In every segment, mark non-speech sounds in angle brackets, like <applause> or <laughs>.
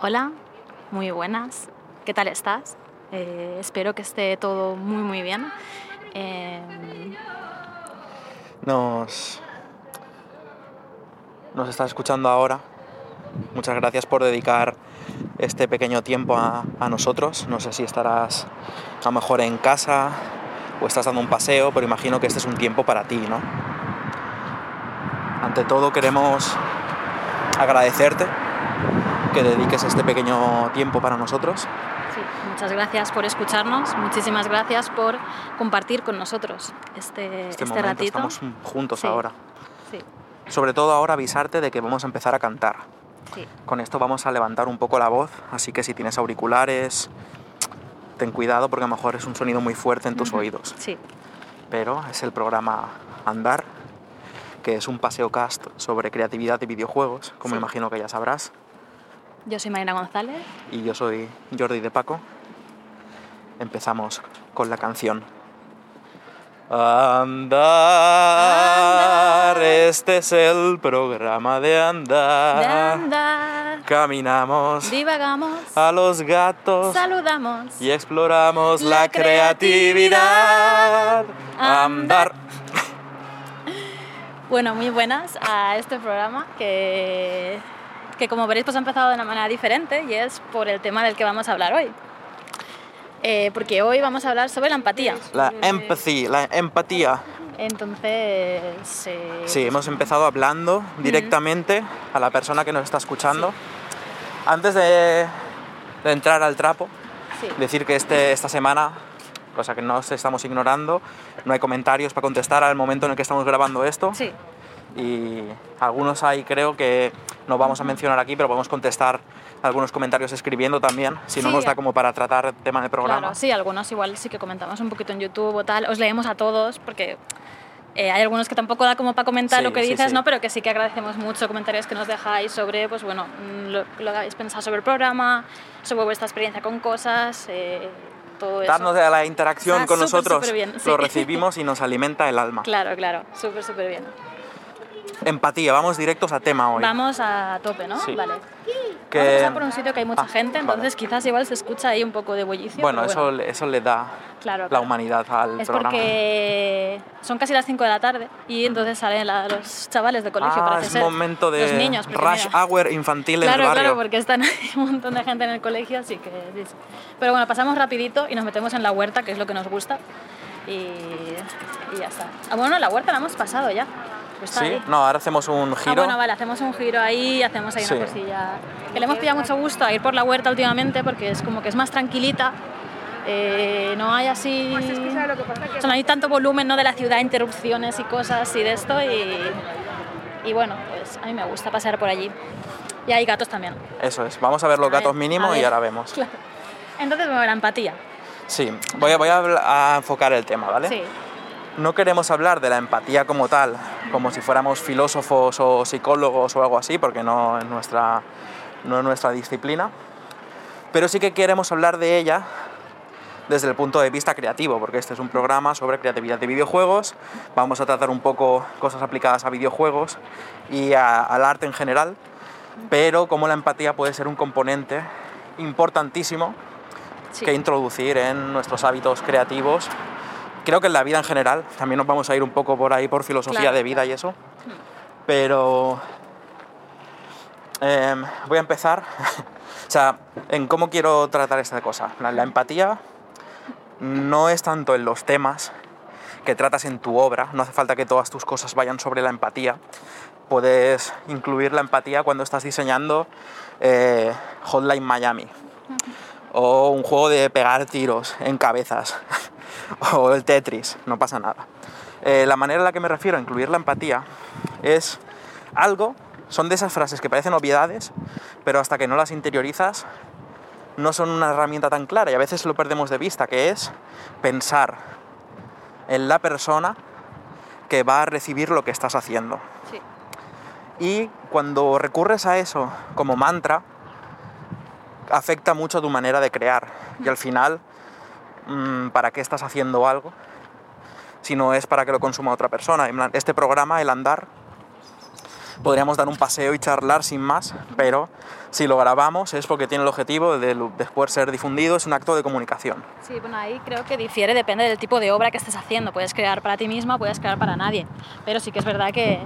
Hola, muy buenas. ¿Qué tal estás? Eh, espero que esté todo muy muy bien. Eh, nos, nos estás escuchando ahora. Muchas gracias por dedicar este pequeño tiempo a, a nosotros. No sé si estarás a lo mejor en casa o estás dando un paseo, pero imagino que este es un tiempo para ti, ¿no? Ante todo queremos agradecerte que dediques este pequeño tiempo para nosotros. sí, muchas gracias por escucharnos, muchísimas gracias por compartir con nosotros este, Este, este momento, ratito. estamos juntos Sí. ahora. Sí, Sobre todo ahora avisarte de que vamos a empezar a cantar. sí, Con esto vamos a levantar un poco la voz, así que si tienes auriculares, ten cuidado porque a lo mejor es un sonido muy fuerte en tus oídos. sí. Pero es el programa Andar, que es un paseo cast sobre creatividad y videojuegos, como Sí. imagino que ya sabrás. Yo soy Marina González. Y yo soy Jordi de Paco. Empezamos con la canción. Andar, este es el programa de andar. De andar, Caminamos divagamos, a los gatos saludamos. y exploramos la, La creatividad. Andar. Bueno, muy buenas a este programa que, que como veréis pues ha empezado de una manera diferente y es por el tema del que vamos a hablar hoy. Eh, porque hoy vamos a hablar sobre la empatía. La empathy, la empatía. Entonces, eh, Sí, hemos empezado hablando directamente a la persona que nos está escuchando. Antes de, de entrar al trapo, sí, decir que este, esta semana, cosa que no os estamos ignorando, no hay comentarios para contestar al momento en el que estamos grabando esto. sí, Y algunos hay, creo que no vamos a mencionar aquí, pero podemos contestar algunos comentarios escribiendo también, si no Sí, nos da como para tratar el tema del programa. claro, sí, algunos igual sí que comentamos un poquito en YouTube o tal. Os leemos a todos porque eh, hay algunos que tampoco da como para comentar Sí, lo que sí, dices, sí. ¿no? Pero que sí que agradecemos mucho comentarios que nos dejáis sobre, pues bueno, mm, lo, lo que habéis pensado sobre el programa, sobre vuestra experiencia con cosas, eh, todo eso. Darnos de la interacción Está con súper, nosotros, súper bien, sí. lo recibimos y nos alimenta el alma. Claro, claro, súper, súper bien. Empatía, vamos directos a tema hoy. Vamos a tope, ¿no? Sí. Vale. Que- Vamos a pasar por un sitio que hay mucha Ah, gente, vale. entonces quizás igual se escucha ahí un poco de bullicio. Bueno, pero eso, eso le da Claro, la claro. humanidad al Es programa. porque son casi las 5 de la tarde y entonces salen la- los chavales de colegio, ah, parece es ser. momento de Los niños, rush mira. hour infantil en Claro, el barrio. claro, porque están <laughs> ahí un montón de gente en el colegio, así que... Pero bueno, pasamos rapidito y nos metemos en la huerta, que es lo que nos gusta, y, y ya está. Ah, bueno, la huerta la hemos pasado ya. Pues Sí, ahí. no, ahora hacemos un Ah, giro. bueno, vale, hacemos un giro ahí, hacemos ahí Sí. una cosilla. Que le hemos pillado mucho gusto a ir por la huerta últimamente porque es como que es más tranquilita. eh, no hay así. O sea, no hay tanto volumen ¿no? de la ciudad, interrupciones y cosas y de esto. Y, y bueno, pues a mí me gusta pasear por allí. Y hay gatos también. Eso es, vamos a ver los A gatos mínimos y ahora vemos. Claro. <laughs> Entonces, bueno, la empatía. Sí, voy a, voy a, a enfocar el tema, ¿vale? Sí, No queremos hablar de la empatía como tal, como si fuéramos filósofos o psicólogos o algo así, porque no es nuestra, no es nuestra disciplina. Pero sí que queremos hablar de ella desde el punto de vista creativo, porque este es un programa sobre creatividad de videojuegos. Vamos a tratar un poco cosas aplicadas a videojuegos y a- al arte en general, pero cómo la empatía puede ser un componente importantísimo sí. que introducir en nuestros hábitos creativos. Creo que en la vida en general, también nos vamos a ir un poco por ahí por filosofía Claro, de vida y eso. Pero em, voy a empezar, <laughs> o sea, en cómo quiero tratar esta cosa. La, la empatía no es tanto en los temas que tratas en tu obra, no hace falta que todas tus cosas vayan sobre la empatía. Puedes incluir la empatía cuando estás diseñando eh, Hotline Miami o un juego de pegar tiros en cabezas, <laughs> o el Tetris, no pasa nada. Eh, la manera en la que me refiero a incluir la empatía es algo, son de esas frases que parecen obviedades, pero hasta que no las interiorizas no son una herramienta tan clara y a veces lo perdemos de vista, que es pensar en la persona que va a recibir lo que estás haciendo. Sí. Y cuando recurres a eso como mantra, afecta mucho tu manera de crear. Y al final, mm, ¿para qué estás haciendo algo? Si no es para que lo consuma otra persona. Este programa, el andar, podríamos dar un paseo y charlar sin más, pero si lo grabamos es porque tiene el objetivo de después ser difundido, es un acto de comunicación. Sí, bueno, ahí creo que difiere, depende del tipo de obra que estés haciendo. Puedes crear para ti misma, puedes crear para nadie. Pero sí que es verdad que,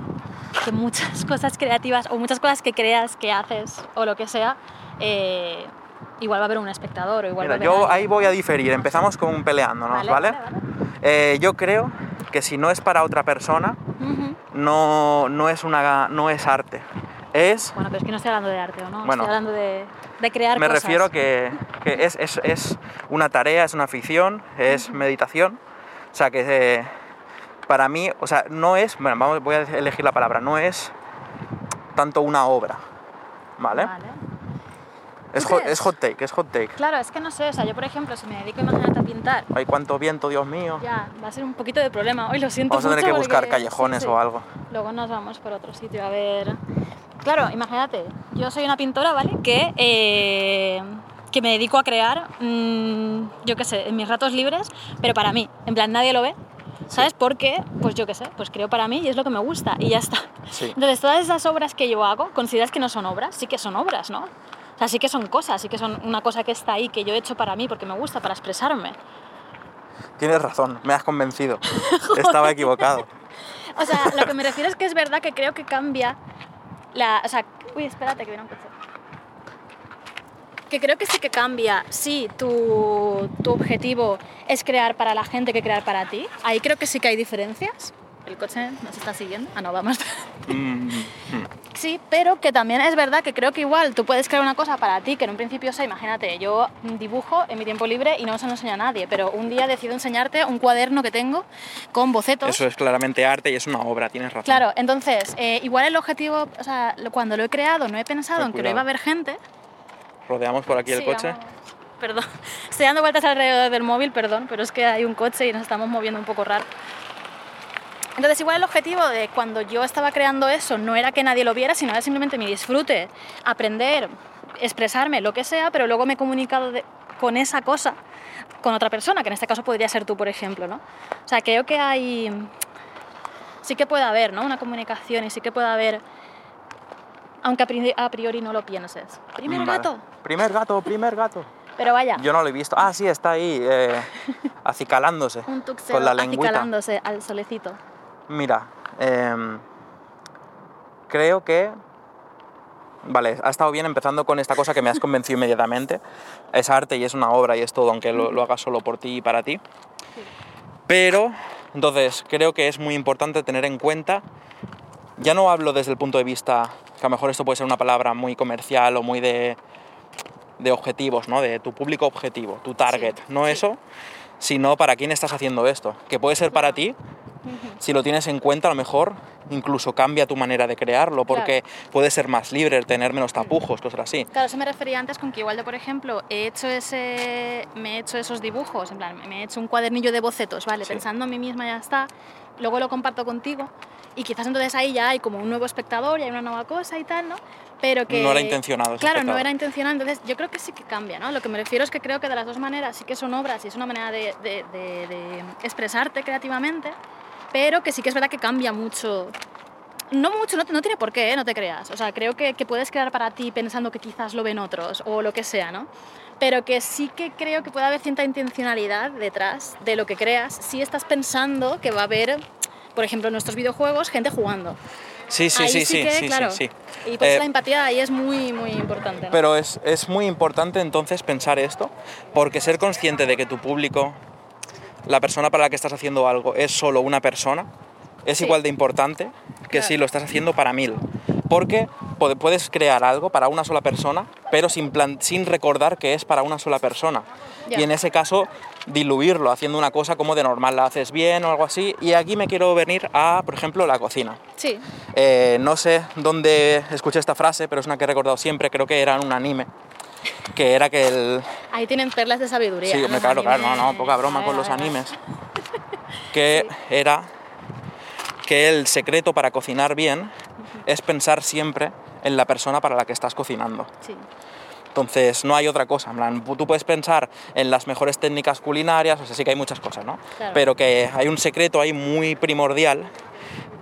que muchas <laughs> cosas creativas o muchas cosas que creas, que haces o lo que sea, eh, igual va a haber un espectador o igual va a haber yo ahí voy a diferir, empezamos con peleándonos, Vale, ¿vale? vale, vale. Eh, yo creo que si no es para otra persona, no, no, es, una, no es arte. Es Bueno, pero es que no estoy hablando de arte, ¿o no? Bueno. estoy hablando de, de crear Me cosas. refiero que, que es, es- es una tarea, es una afición, es meditación. O sea, que eh, para mí, o sea, no es, bueno, vamos, voy a elegir la palabra, no es tanto una obra, ¿vale? Vale. Es, ¿Tú hot, es hot take, es hot take. Claro, es que no sé, o sea, yo por ejemplo, si me dedico imagínate a pintar, Ay, cuánto viento, Dios mío. ya, va a ser un poquito de problema. Hoy lo siento Vamos a tener que buscar porque- callejones sí, sí. o algo. Luego nos vamos por otro sitio a ver. Claro, imagínate, yo soy una pintora, ¿vale? Que, eh, que me dedico a crear, mm, yo qué sé, en mis ratos libres, pero para mí. En plan, nadie lo ve. ¿Sabes por qué? Pues yo qué sé, pues creo para mí y es lo que me gusta y ya está. Sí. Entonces, todas esas obras que yo hago, ¿consideras que no son obras? Sí que son obras, ¿no? O sea, sí que son cosas, sí que son una cosa que está ahí, que yo he hecho para mí, porque me gusta, para expresarme. Tienes razón, me has convencido. <laughs> Estaba equivocado. O sea, lo que me refiero es que es verdad que creo que cambia la... O sea, uy, espérate que viene un coche. Que creo que sí que cambia, sí, tu, tu objetivo es crear para la gente que crear para ti. Ahí creo que sí que hay diferencias. El coche nos está siguiendo. Ah, no, vamos. Mm, mm. <laughs> Sí, pero que también es verdad que creo que igual tú puedes crear una cosa para ti que en un principio sea, imagínate, yo dibujo en mi tiempo libre y no se lo enseño a nadie, pero un día decido enseñarte un cuaderno que tengo con bocetos. Eso es claramente arte y es una obra, tienes razón. Claro, entonces, eh, igual el objetivo, o sea, cuando lo he creado no he pensado Ten en que no iba a haber gente. Rodeamos por aquí el Sí, coche. vamos. Perdón, <laughs> estoy dando vueltas alrededor del móvil, perdón, pero es que hay un coche y nos estamos moviendo un poco raro. Entonces, igual el objetivo de cuando yo estaba creando eso no era que nadie lo viera, sino era simplemente mi disfrute, aprender, expresarme, lo que sea, pero luego me he comunicado de- con esa cosa con otra persona, que en este caso podría ser tú, por ejemplo, ¿no? O sea, creo que hay... Sí que puede haber, ¿no? Una comunicación y sí que puede haber... Aunque a pri- a priori no lo pienses. Primer Vale. gato. Primer gato, primer gato. Pero vaya. Yo no lo he visto. Ah, sí, está ahí, eh, <laughs> acicalándose. Un tuxedo con la lengüita. acicalándose al solecito. Mira, em, creo que... Vale, ha estado bien empezando con esta cosa que me has convencido inmediatamente. Es arte y es una obra y es todo, aunque lo, lo hagas solo por ti y para ti. Pero, entonces, creo que es muy importante tener en cuenta, ya no hablo desde el punto de vista, que a lo mejor esto puede ser una palabra muy comercial o muy de, de objetivos, ¿no? De tu público objetivo, tu target. no sí. eso, sino para quién estás haciendo esto. Que puede ser para ti, si lo tienes en cuenta, a lo mejor incluso cambia tu manera de crearlo, porque puedes ser más libre, tener menos tapujos, cosas así. Claro, eso me refería antes con que igual de, por ejemplo, he hecho ese, me he hecho esos dibujos, en plan, me he hecho un cuadernillo de bocetos, ¿vale? Sí. Pensando en mí misma ya está, luego lo comparto contigo y quizás entonces ahí ya hay como un nuevo espectador y hay una nueva cosa y tal, ¿no? Pero que... No era intencionado Claro, no espectador. era intencional, entonces yo creo que sí que cambia, ¿no? Lo que me refiero es que creo que de las dos maneras sí que son obras y es una manera de, de- de- de expresarte creativamente, pero que sí que es verdad que cambia mucho no mucho, no, no tiene por qué, ¿eh? no te creas. O sea, creo que, que puedes crear para ti pensando que quizás lo ven otros o lo que sea, ¿no? Pero que sí que creo que puede haber cierta intencionalidad detrás de lo que creas si estás pensando que va a haber, por ejemplo, en nuestros videojuegos, gente jugando. Sí, sí, ahí sí, sí, que, sí, claro. sí, sí. Y por eso Eh, la empatía ahí es muy, muy importante. ¿no? Pero es, es muy importante entonces pensar esto, porque ser consciente de que tu público, la persona para la que estás haciendo algo, es solo una persona, es Sí. igual de importante que Claro. si lo estás haciendo para mil. Porque puedes crear algo para una sola persona, pero sin, plan- sin recordar que es para una sola persona. Y en ese caso, diluirlo, haciendo una cosa como de normal la haces bien o algo así. Y aquí me quiero venir a, por ejemplo, la cocina. Sí, Eh, no sé dónde escuché esta frase, pero es una que he recordado siempre, creo que era en un anime, que era que el... ahí tienen perlas de sabiduría. Sí, claro, claro, no, no, poca broma con los animes. <laughs> Que era que el secreto para cocinar bien es pensar siempre en la persona para la que estás cocinando. Sí, Entonces no hay otra cosa. En plan, tú puedes pensar en las mejores técnicas culinarias, o sea, sí que hay muchas cosas, ¿no? Claro. Pero que hay un secreto ahí muy primordial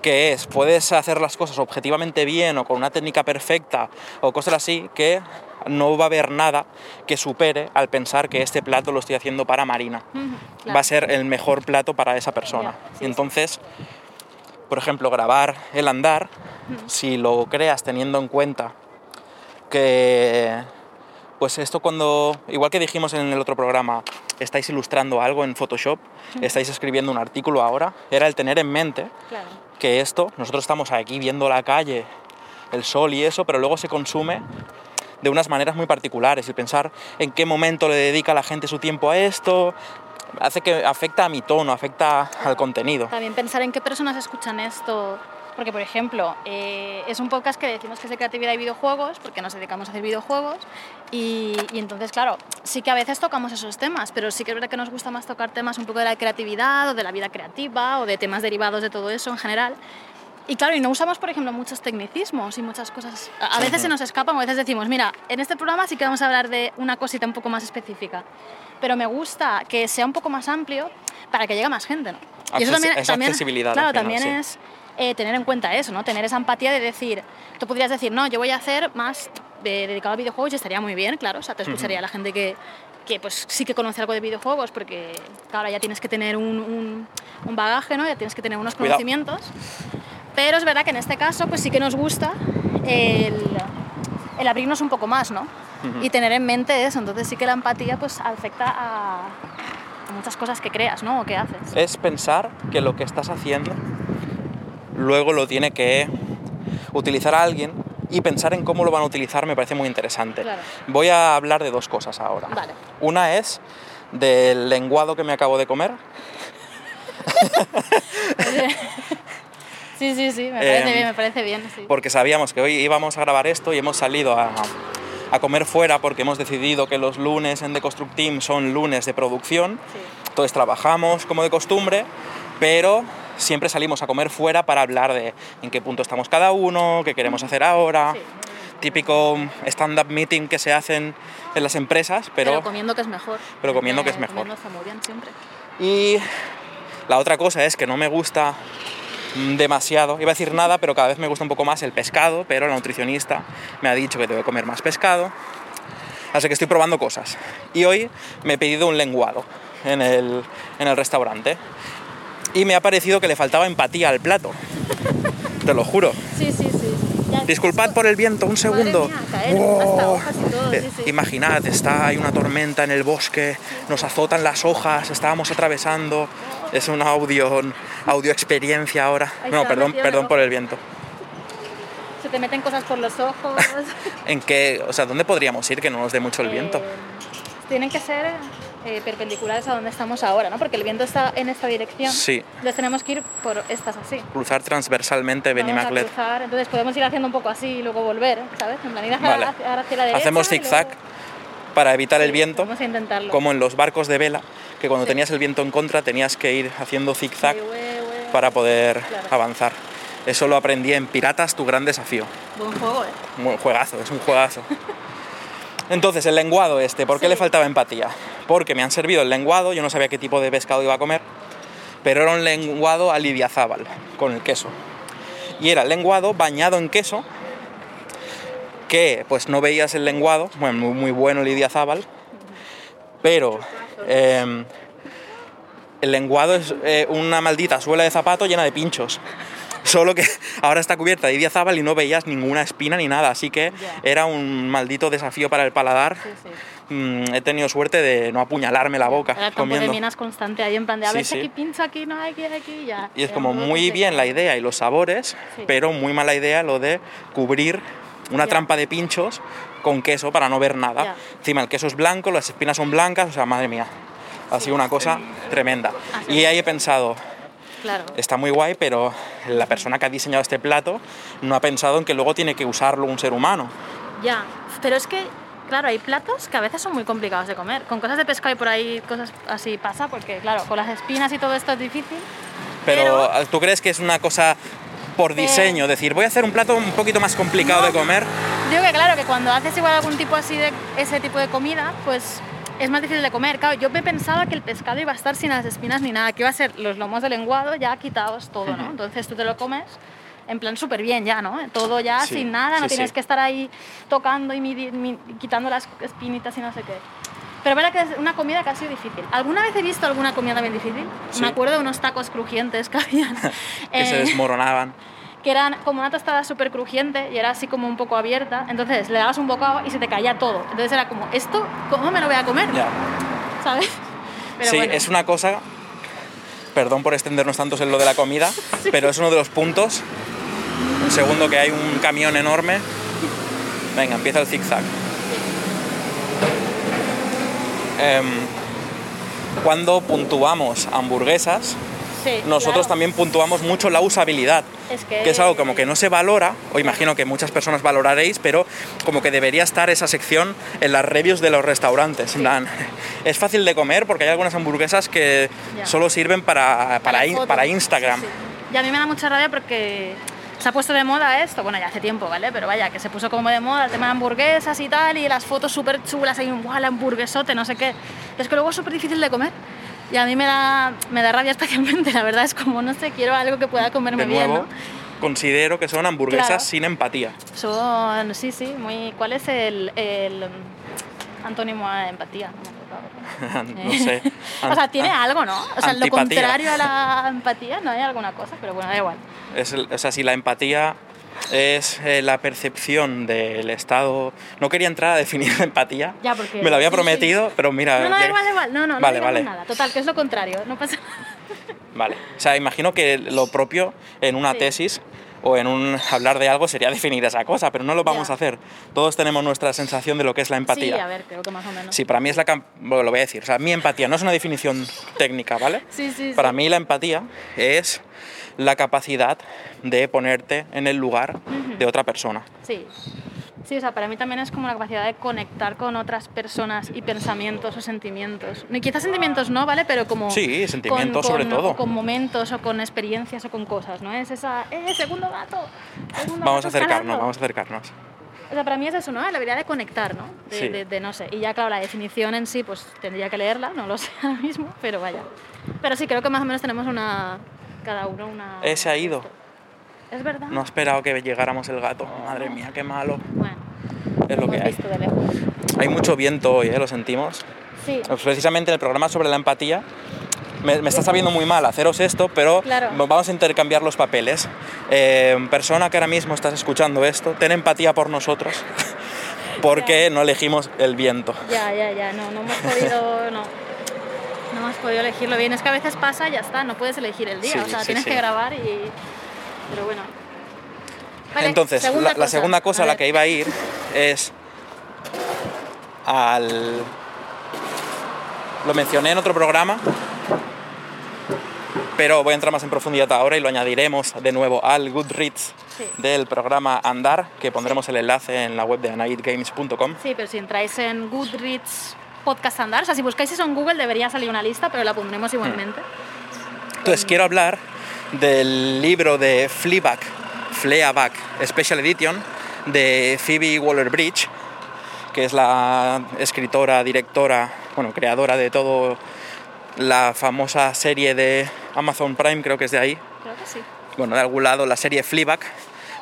que es, puedes hacer las cosas objetivamente bien o con una técnica perfecta o cosas así, que no va a haber nada que supere al pensar que este plato lo estoy haciendo para Marina. Claro. Va a ser el mejor plato para esa persona. Sí, entonces, por ejemplo, grabar el andar, si lo creas teniendo en cuenta que, pues esto cuando, igual que dijimos en el otro programa, estáis ilustrando algo en Photoshop, estáis escribiendo un artículo ahora, era el tener en mente Claro. que esto, nosotros estamos aquí viendo la calle, el sol y eso, pero luego se consume de unas maneras muy particulares y pensar en qué momento le dedica la gente su tiempo a esto, hace que afecta a mi tono, afecta al contenido. También pensar en qué personas escuchan esto. Porque, por ejemplo, eh, es un podcast que decimos que es de creatividad y videojuegos, porque nos dedicamos a hacer videojuegos. Y, y entonces, claro, sí que a veces tocamos esos temas, pero sí que es verdad que nos gusta más tocar temas un poco de la creatividad o de la vida creativa o de temas derivados de todo eso en general. Y claro, y no usamos, por ejemplo, muchos tecnicismos y muchas cosas. A veces se nos escapan, a veces decimos, mira, en este programa sí que vamos a hablar de una cosita un poco más específica. Pero me gusta que sea un poco más amplio para que llegue a más gente, ¿no? Accesi- es accesibilidad, Claro, al final, también sí. es eh, tener en cuenta eso, ¿no? Tener esa empatía de decir, tú podrías decir, no, yo voy a hacer más de- dedicado a videojuegos y estaría muy bien, claro, o sea, te escucharía la gente que, que pues sí que conoce algo de videojuegos, porque claro, ya tienes que tener un, un- un bagaje, ¿no? Ya tienes que tener unos Cuidado. conocimientos. Pero es verdad que en este caso, pues sí que nos gusta el, el abrirnos un poco más, ¿no? Y tener en mente eso. Entonces sí que la empatía pues afecta a, a muchas cosas que creas, ¿no? O que haces. Es pensar que lo que estás haciendo luego lo tiene que utilizar a alguien y pensar en cómo lo van a utilizar me parece muy interesante. Claro. Voy a hablar de dos cosas ahora. Vale. Una es del lenguado que me acabo de comer. <laughs> Sí, sí, sí, me parece bien, me parece bien. Sí. porque sabíamos que hoy íbamos a grabar esto y hemos salido a, a comer fuera porque hemos decidido que los lunes en The Construct Team son lunes de producción. Sí. Entonces trabajamos como de costumbre, pero siempre salimos a comer fuera para hablar de en qué punto estamos cada uno, qué queremos hacer ahora. Sí. Típico stand-up meeting que se hacen en las empresas, Pero, pero... comiendo que es mejor. pero comiendo que es mejor. Comiendo está muy bien siempre. Y la otra cosa es que no me gusta demasiado, iba a decir nada, pero cada vez me gusta un poco más el pescado, pero la nutricionista me ha dicho que debo comer más pescado, así que estoy probando cosas. Y hoy me he pedido un lenguado en el, en el restaurante y me ha parecido que le faltaba empatía al plato, te lo juro. Sí, sí, sí. Ya- Disculpad por el viento, un segundo. mía, caer, ¡Wow! hasta hojas y todo, Eh, sí, sí. Imaginad, está hay una tormenta en el bosque, nos azotan las hojas, estábamos atravesando. Es una audio, audio experiencia ahora. Ahí No, perdón, perdón por el viento. Se te meten cosas por los ojos. <laughs> ¿En qué, o sea, dónde podríamos ir que no nos dé mucho el viento? Eh, tienen que ser eh, perpendiculares a donde estamos ahora, ¿no? Porque el viento está en esta dirección. Sí. Entonces tenemos que ir por estas así. Cruzar transversalmente Benimaclet. cruzar, entonces podemos ir haciendo un poco así y luego volver, ¿sabes? En plan, ir hacia, Vale. hacia- hacia la derecha. Hacemos zigzag luego- para evitar el Sí, viento, Vamos a intentarlo. como en los barcos de vela, que cuando Sí. tenías el viento en contra tenías que ir haciendo zigzag Sí, para poder Claro. avanzar. Eso lo aprendí en Piratas, tu gran desafío. Buen juego, ¿eh? Un buen juegazo, es un juegazo. <laughs> Entonces, el lenguado este, ¿por qué Sí. le faltaba empatía? Porque me han servido el lenguado, yo no sabía qué tipo de pescado iba a comer, pero era un lenguado a lidiazábal, con el queso. Y era el lenguado bañado en queso, que pues no veías el lenguado, bueno, muy, muy bueno el lidiazábal, pero em, el lenguado es eh, una maldita suela de zapato llena de pinchos. Solo que <laughs> ahora está cubierta de idiazábal y no veías ninguna espina ni nada, así que era un maldito desafío para el paladar. Sí, sí. Mm, he tenido suerte de no apuñalarme la boca Era campo de comiendo. minas constante ahí en plan de a Sí, ver si sí. aquí pincho, aquí no, aquí, aquí, ya. Y es Era como muy bien la idea y los sabores, Sí. pero muy mala idea lo de cubrir una trampa de pinchos con queso para no ver nada. Encima el queso es blanco, las espinas son blancas, o sea, madre mía. Ha sido una cosa tremenda. Así Y ahí he pensado, Claro. está muy guay, pero la persona que ha diseñado este plato no ha pensado en que luego tiene que usarlo un ser humano. Ya, pero es que, claro, hay platos que a veces son muy complicados de comer. Con cosas de pescado y por ahí cosas así pasa, porque claro, con las espinas y todo esto es difícil. Pero, ¿tú crees que es una cosa por diseño? Decir, voy a hacer un plato un poquito más complicado No. de comer. Digo que claro, que cuando haces igual algún tipo así de ese tipo de comida, pues es más difícil de comer. Claro, yo me pensaba que el pescado iba a estar sin las espinas ni nada, que iba a ser los lomos de lenguado ya quitados todo, ¿no? Entonces tú te lo comes en plan súper bien ya, ¿no? Todo ya Sí, sin nada, no sí, tienes sí. que estar ahí tocando y midi- quitando las espinitas y no sé qué. Pero verdad que es una comida que ha sido difícil. ¿Alguna vez he visto alguna comida también difícil? Me acuerdo de unos tacos crujientes que habían. <laughs> Que se eh, desmoronaban. Que eran como una tostada súper crujiente y era así como un poco abierta. Entonces le dabas un bocado y se te caía todo. Entonces era como, ¿esto cómo me lo voy a comer? Ya. ¿Sabes? Pero sí, bueno. es una cosa, perdón por extendernos tantos en lo de la comida, <laughs> pero es uno de los puntos. Un segundo que hay un camión enorme. Venga, empieza el zigzag. Em, cuando puntuamos hamburguesas, Sí, nosotros claro. también puntuamos mucho la usabilidad, Es que- es algo como que no se valora, o imagino que muchas personas valoraréis, pero como que debería estar esa sección en las reviews de los restaurantes. En plan, <laughs> es fácil de comer porque hay algunas hamburguesas que Ya. solo sirven para, para, in- Instagram. Sí. Y a mí me da mucha rabia porque se ha puesto de moda esto, bueno, ya hace tiempo, ¿vale? Pero vaya, que se puso como de moda el tema de hamburguesas y tal, y las fotos súper chulas, hay un guau, hamburguesote, no sé qué. Es que luego es súper difícil de comer. Y a mí me da, me da rabia <laughs> especialmente, la verdad, es como, no sé, quiero algo que pueda comerme De bien, ¿no? considero que son hamburguesas Claro. sin empatía. Son, sí, sí, muy... ¿Cuál es el, el um, antónimo a empatía? No <laughs> sé. o sea, tiene algo, ¿no? O sea, lo contrario a la empatía, ¿no hay alguna cosa? Pero bueno, da igual. Es o sea, si la empatía es eh, la percepción del estado... No quería entrar a definir la empatía. Ya, porque- Me lo había sí, sí. prometido, pero mira... No, no, igual, igual. No, no, no Vale, digamos vale. nada. Total, que es lo contrario. No pasa nada. Vale. O sea, imagino que lo propio en una Sí. tesis o en un hablar de algo sería definir esa cosa, pero no lo vamos Ya. a hacer. Todos tenemos nuestra sensación de lo que es la Sí, empatía. a ver, creo que más o menos. Sí, para mí es la... Bueno, lo voy a decir. O sea, mi empatía no es una definición técnica, ¿vale? Sí, sí, Para sí. mí la empatía es la capacidad de ponerte en el lugar de otra persona. Sí. Sí, o sea, para mí también es como la capacidad de conectar con otras personas y pensamientos o sentimientos. Quizás sentimientos no, ¿vale? Pero como... Sí, sentimientos con- sobre con- todo. con momentos o con experiencias o con cosas, ¿no? Es esa... ¡Eh, segundo gato! Segundo Vamos a acercarnos, escalando". vamos a acercarnos. O sea, para mí es eso, ¿no? La habilidad de conectar, ¿no? De, Sí. de- de no sé. Y ya, claro, la definición en sí, pues tendría que leerla, no lo sé ahora mismo, pero vaya. Pero sí, creo que más o menos tenemos una... Cada uno una... Eh, se ha ido. Es verdad. No he esperado que llegáramos el gato. Madre mía, qué malo. Bueno, Es lo que hay. visto de lejos. Hay mucho viento hoy, ¿eh? lo sentimos. Sí. Precisamente en el programa sobre la empatía me, me está sabiendo muy mal haceros esto, pero Claro. vamos a intercambiar los papeles. Eh, persona que ahora mismo estás escuchando esto, ten empatía por nosotros, <laughs> porque no elegimos el viento. Ya, ya, ya, no, no hemos podido, no. No hemos podido elegirlo bien. Es que a veces pasa y ya está, no puedes elegir el día. Sí, o sea, sí, tienes sí. que grabar y. Pero bueno. Vale, Entonces, la, la segunda cosa a, la que iba a ir es al... Lo mencioné en otro programa, pero voy a entrar más en profundidad ahora y lo añadiremos de nuevo al Goodreads Sí. del programa Andar, que pondremos el enlace en la web de anaidgames.com. Sí, pero si entráis en Goodreads Podcast Andar, o sea, si buscáis eso en Google debería salir una lista, pero la pondremos igualmente. Entonces quiero hablar del libro de Fleabag, Fleabag Special Edition de Phoebe Waller-Bridge, que es la escritora, directora, bueno, creadora de todo la famosa serie de Amazon Prime, creo que es de ahí, Creo que sí. bueno, de algún lado, la serie Fleabag,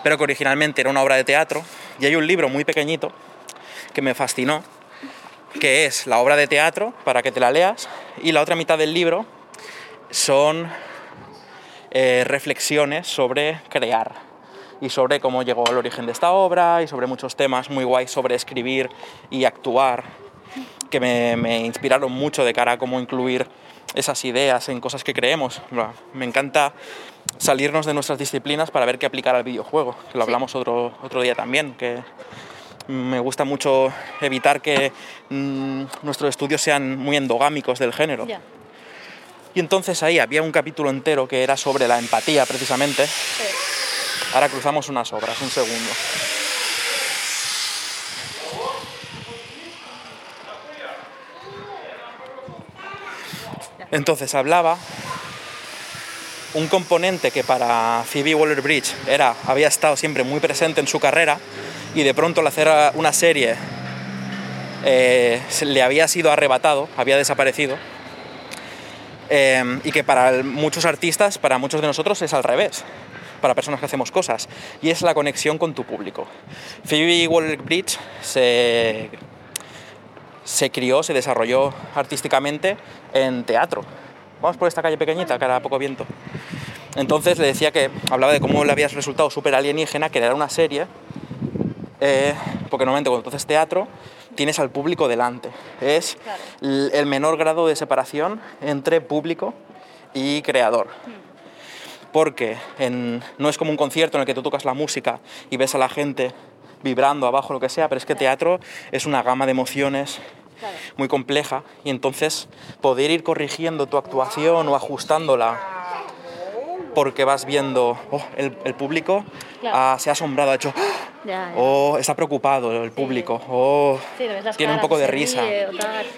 pero que originalmente era una obra de teatro, y hay un libro muy pequeñito que me fascinó, que es la obra de teatro, para que te la leas, y la otra mitad del libro son eh, reflexiones sobre crear y sobre cómo llegó el origen de esta obra y sobre muchos temas muy guays sobre escribir y actuar que me, me inspiraron mucho de cara a cómo incluir esas ideas en cosas que creemos. Me encanta salirnos de nuestras disciplinas para ver qué aplicar al videojuego, que lo hablamos otro, otro día también, que me gusta mucho evitar que mm, nuestros estudios sean muy endogámicos del género. Y entonces ahí había un capítulo entero que era sobre la empatía precisamente. Ahora cruzamos unas obras, un segundo. Entonces hablaba un componente que para Phoebe Waller-Bridge era, había estado siempre muy presente en su carrera y de pronto al hacer una serie eh, le había sido arrebatado, había desaparecido. Eh, y que para muchos artistas, para muchos de nosotros es al revés, para personas que hacemos cosas, y es la conexión con tu público. Phoebe Waller-Bridge se se crió, se desarrolló artísticamente en teatro. Vamos por esta calle pequeñita, que era poco viento. Entonces le decía que hablaba de cómo le había resultado súper alienígena crear una serie, eh, porque normalmente cuando haces teatro tienes al público delante. Es el menor grado de separación entre público y creador. Hmm. Porque no es como un concierto en el que tú tocas la música y ves a la gente vibrando abajo, lo que sea, pero es que teatro es una gama de emociones muy compleja y entonces poder ir corrigiendo tu actuación o ajustándola porque vas viendo, oh, el, público se ha asombrado, ha hecho, oh, está preocupado el público, oh, tiene un poco de risa.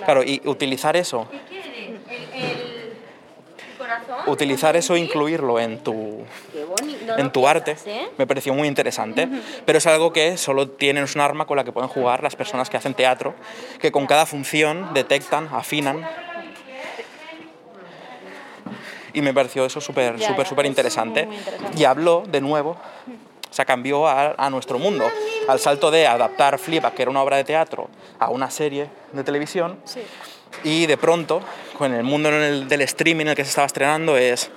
claro, y utilizar eso. Utilizar eso e incluirlo en tu, en tu arte. ¿eh? me pareció muy interesante. Pero es algo que solo tienen un arma con la que pueden jugar las personas que hacen teatro, que con cada función detectan, afinan. Y me pareció eso súper, súper, súper interesante. Y habló de nuevo o sea, cambió a, a, nuestro mundo. Al salto de adaptar Flipa, que era una obra de teatro, a una serie de televisión. Sí y de pronto, con el mundo del streaming en el que se estaba estrenando, es...